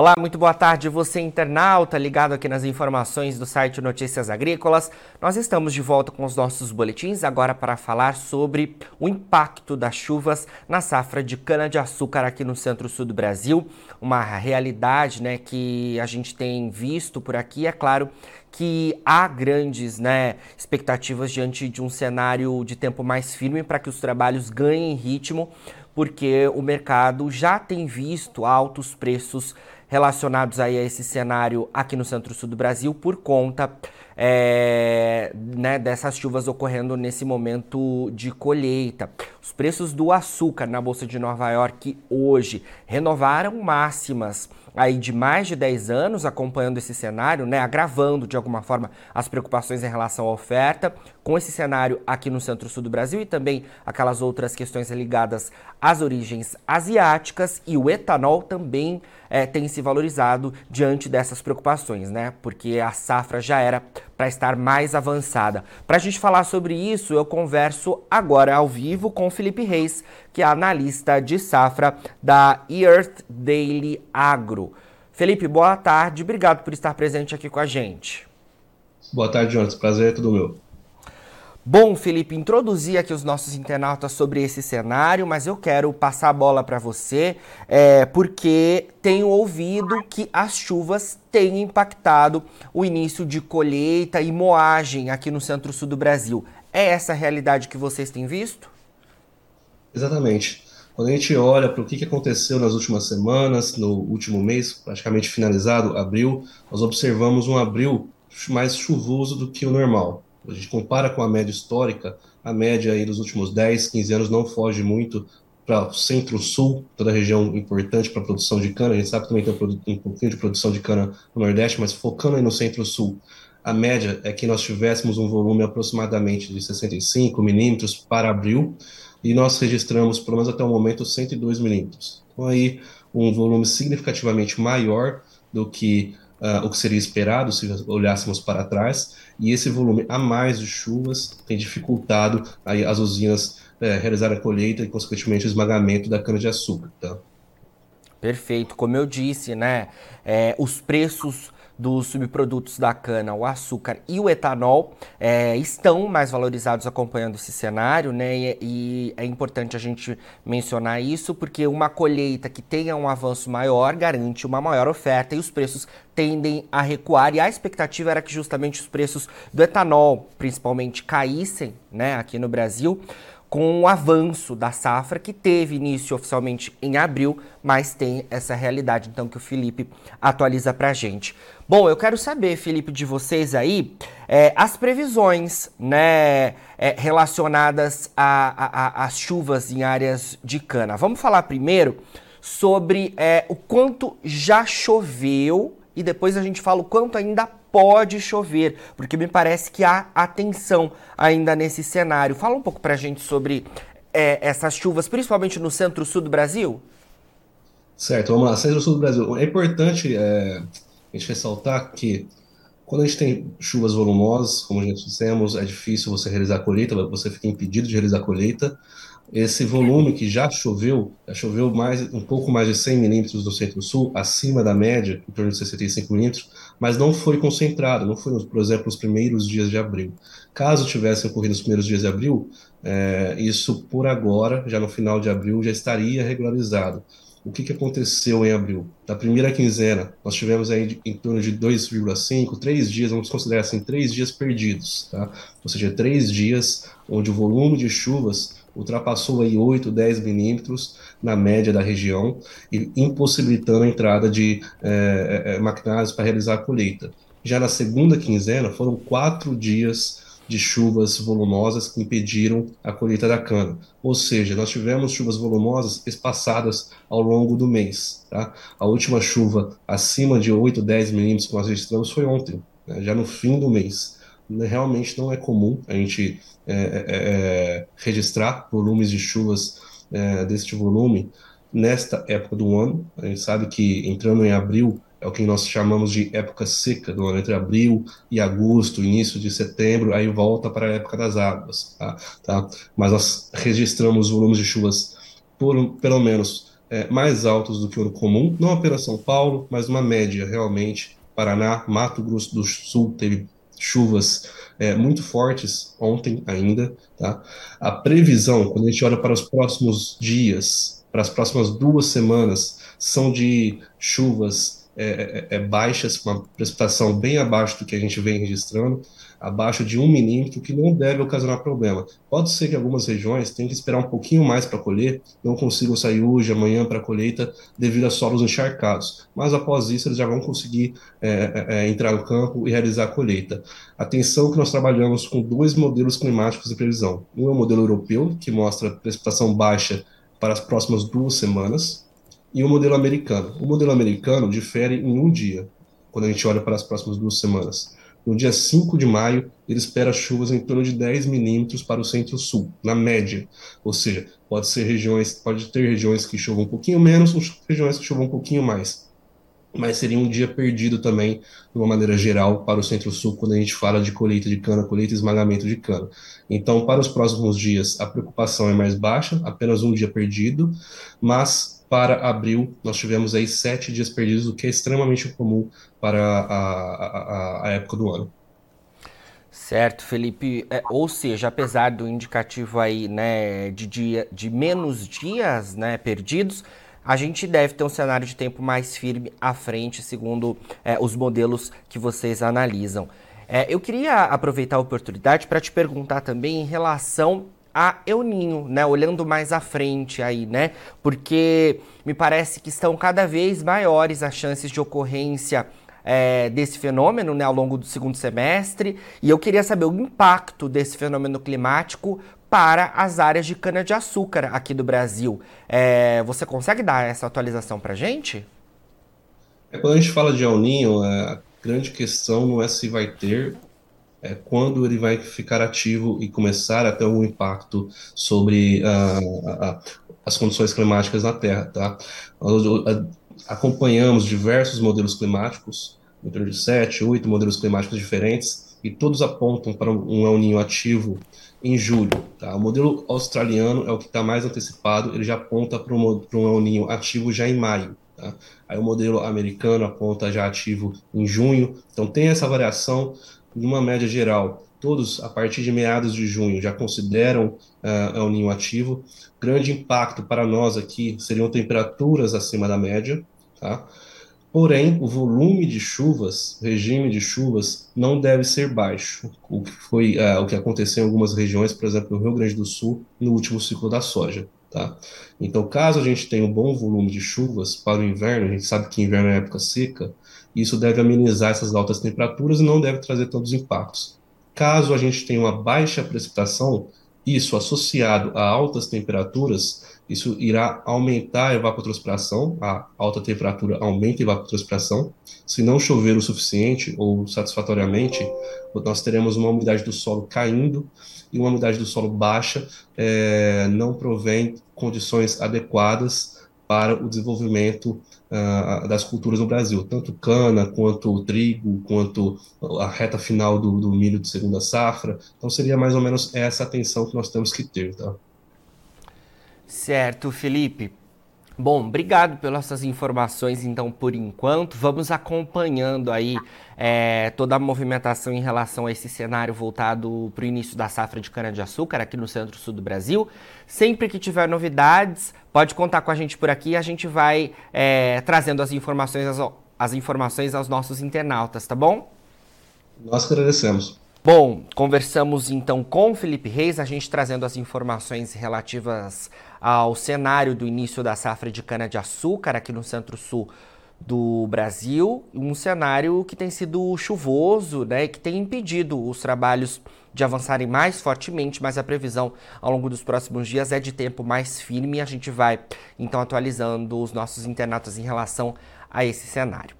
Olá, muito boa tarde, você internauta ligado aqui nas informações do site Notícias Agrícolas. Nós estamos de volta com os nossos boletins agora para falar sobre o impacto das chuvas na safra de cana-de-açúcar aqui no centro-sul do Brasil. Uma realidade né, que a gente tem visto por aqui, é claro que há grandes né, expectativas diante de um cenário de tempo mais firme para que os trabalhos ganhem ritmo, porque o mercado já tem visto altos preços relacionados aí a esse cenário aqui no centro-sul do Brasil por conta é, né, dessas chuvas ocorrendo nesse momento de colheita. Os preços do açúcar na Bolsa de Nova York hoje renovaram máximas aí de mais de 10 anos acompanhando esse cenário, né, agravando de alguma forma as preocupações em relação à oferta, com esse cenário aqui no centro-sul do Brasil e também aquelas outras questões ligadas às origens asiáticas e o etanol também é, tem se valorizado diante dessas preocupações, né? Porque a safra já era para estar mais avançada. Para a gente falar sobre isso, eu converso agora ao vivo com Felipe Reis, que é analista de safra da Earth Daily Agro. Felipe, boa tarde, obrigado por estar presente aqui com a gente. Boa tarde, Jonathan. Prazer é todo meu. Bom, Felipe, introduzi aqui os nossos internautas sobre esse cenário, mas eu quero passar a bola para você, é, porque tenho ouvido que as chuvas têm impactado o início de colheita e moagem aqui no centro-sul do Brasil. É essa a realidade que vocês têm visto? Exatamente. Quando a gente olha para o que aconteceu nas últimas semanas, no último mês, praticamente finalizado, abril, nós observamos um abril mais chuvoso do que o normal a gente compara com a média histórica, a média aí dos últimos 10, 15 anos não foge muito para o centro-sul, toda a região importante para a produção de cana. A gente sabe que também tem um pouquinho de produção de cana no Nordeste, mas focando aí no centro-sul, a média é que nós tivéssemos um volume aproximadamente de 65 milímetros para abril, e nós registramos, pelo menos até o momento, 102 milímetros. Então aí um volume significativamente maior do que uh, o que seria esperado se olhássemos para trás, e esse volume a mais de chuvas tem dificultado aí as usinas é, realizar a colheita e, consequentemente, o esmagamento da cana-de-açúcar. Tá? Perfeito. Como eu disse, né, é, os preços dos subprodutos da cana, o açúcar e o etanol, é, estão mais valorizados acompanhando esse cenário, né? E, e, é importante a gente mencionar isso, porque uma colheita que tenha um avanço maior garante uma maior oferta e os preços tendem a recuar. E a expectativa era que justamente os preços do etanol, principalmente, caíssem, né, aqui no Brasil com o avanço da safra, que teve início oficialmente em abril, mas tem essa realidade, então, que o Felipe atualiza para a gente. Bom, eu quero saber, Felipe, de vocês aí, é, as previsões né, é, relacionadas às chuvas em áreas de cana. Vamos falar primeiro sobre é, o quanto já choveu e depois a gente fala o quanto ainda pode chover, porque me parece que há atenção ainda nesse cenário. Fala um pouco para a gente sobre é, essas chuvas, principalmente no centro-sul do Brasil. Certo, vamos lá. Centro-sul do Brasil. É importante é, a gente ressaltar que quando a gente tem chuvas volumosas, como gente dissemos, é difícil você realizar a colheita, você fica impedido de realizar a colheita esse volume que já choveu, já choveu mais, um pouco mais de 100 milímetros no centro-sul, acima da média, em torno de 65 milímetros, mas não foi concentrado, não foi, por exemplo, nos primeiros dias de abril. Caso tivessem ocorrido nos primeiros dias de abril, é, isso por agora, já no final de abril, já estaria regularizado. O que, que aconteceu em abril? Da primeira quinzena, nós tivemos aí em torno de 2,5, três dias, vamos considerar assim, três dias perdidos, tá? Ou seja, três dias onde o volume de chuvas ultrapassou aí 8, 10 milímetros na média da região, e impossibilitando a entrada de é, é, maquinários para realizar a colheita. Já na segunda quinzena, foram quatro dias de chuvas volumosas que impediram a colheita da cana. Ou seja, nós tivemos chuvas volumosas espaçadas ao longo do mês. Tá? A última chuva acima de 8, 10 milímetros que nós registramos foi ontem, né? já no fim do mês. Realmente não é comum a gente é, é, é, registrar volumes de chuvas é, deste volume nesta época do ano. A gente sabe que entrando em abril é o que nós chamamos de época seca do ano, entre abril e agosto, início de setembro, aí volta para a época das águas. Tá? Tá? Mas nós registramos volumes de chuvas por pelo menos é, mais altos do que o ano comum, não apenas São Paulo, mas uma média realmente. Paraná, Mato Grosso do Sul teve chuvas é, muito fortes ontem ainda. Tá? A previsão, quando a gente olha para os próximos dias, para as próximas duas semanas, são de chuvas é, é, é baixas, com uma precipitação bem abaixo do que a gente vem registrando abaixo de um milímetro, que não deve ocasionar problema. Pode ser que algumas regiões tenham que esperar um pouquinho mais para colher, não consigam sair hoje, amanhã para a colheita, devido a solos encharcados. Mas após isso, eles já vão conseguir é, é, é, entrar no campo e realizar a colheita. Atenção que nós trabalhamos com dois modelos climáticos de previsão. Um é o modelo europeu, que mostra precipitação baixa para as próximas duas semanas, e o modelo americano. O modelo americano difere em um dia, quando a gente olha para as próximas duas semanas. No dia 5 de maio, ele espera chuvas em torno de 10 milímetros para o centro-sul, na média. Ou seja, pode ser regiões, pode ter regiões que chovam um pouquinho menos, regiões que chovam um pouquinho mais. Mas seria um dia perdido também, de uma maneira geral, para o centro-sul, quando a gente fala de colheita de cana, colheita e esmagamento de cana. Então, para os próximos dias, a preocupação é mais baixa, apenas um dia perdido, mas para abril, nós tivemos aí sete dias perdidos, o que é extremamente comum para a, a, a época do ano. Certo, Felipe. É, ou seja, apesar do indicativo aí, né, de, dia, de menos dias, né, perdidos, a gente deve ter um cenário de tempo mais firme à frente, segundo é, os modelos que vocês analisam. É, eu queria aproveitar a oportunidade para te perguntar também em relação a El Ninho, né? Olhando mais à frente aí, né? Porque me parece que estão cada vez maiores as chances de ocorrência é, desse fenômeno né, ao longo do segundo semestre. E eu queria saber o impacto desse fenômeno climático para as áreas de cana-de-açúcar aqui do Brasil. É, você consegue dar essa atualização para a gente? É, quando a gente fala de El Ninho, é, a grande questão não é se vai ter é, quando ele vai ficar ativo e começar a ter algum impacto sobre uh, as condições climáticas na Terra, tá? Nós acompanhamos diversos modelos climáticos, em torno de sete, oito modelos climáticos diferentes, e todos apontam para um El Ninho ativo em julho. Tá? O modelo australiano é o que está mais antecipado, ele já aponta para um, para um El Ninho ativo já em maio. Tá? Aí o modelo americano aponta já ativo em junho. Então tem essa variação numa média geral, todos a partir de meados de junho já consideram uh, El Ninho ativo. Grande impacto para nós aqui seriam temperaturas acima da média, tá? Porém, o volume de chuvas, regime de chuvas, não deve ser baixo, o que foi uh, o que aconteceu em algumas regiões, por exemplo, no Rio Grande do Sul, no último ciclo da soja. Tá? Então, caso a gente tenha um bom volume de chuvas para o inverno, a gente sabe que inverno é época seca, isso deve amenizar essas altas temperaturas e não deve trazer tantos impactos. Caso a gente tenha uma baixa precipitação, isso associado a altas temperaturas, isso irá aumentar a evapotranspiração, a alta temperatura aumenta a evapotranspiração. Se não chover o suficiente ou satisfatoriamente, nós teremos uma umidade do solo caindo e uma umidade do solo baixa é, não provém condições adequadas para o desenvolvimento uh, das culturas no Brasil, tanto cana, quanto trigo, quanto a reta final do, do, milho de segunda safra. Então seria mais ou menos essa atenção que nós temos que ter. Tá? Certo, Felipe. Bom, obrigado pelas suas informações, então, por enquanto. Vamos acompanhando aí é, toda a movimentação em relação a esse cenário voltado para o início da safra de cana-de-açúcar aqui no centro-sul do Brasil. Sempre que tiver novidades, pode contar com a gente por aqui. A gente vai é, trazendo as informações, as, as informações aos nossos internautas, tá bom? Nós agradecemos. Bom, conversamos então com Felipe Reis, a gente trazendo as informações relativas ao cenário do início da safra de cana-de-açúcar aqui no centro-sul do Brasil, um cenário que tem sido chuvoso, né, que tem impedido os trabalhos de avançarem mais fortemente, mas a previsão ao longo dos próximos dias é de tempo mais firme e a gente vai então atualizando os nossos internautas em relação a esse cenário.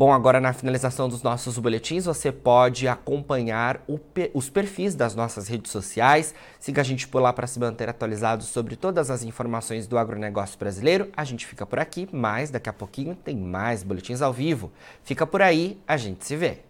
Bom, agora na finalização dos nossos boletins, você pode acompanhar os perfis das nossas redes sociais. Siga a gente por lá para se manter atualizado sobre todas as informações do agronegócio brasileiro. A gente fica por aqui, mas daqui a pouquinho tem mais boletins ao vivo. Fica por aí, a gente se vê.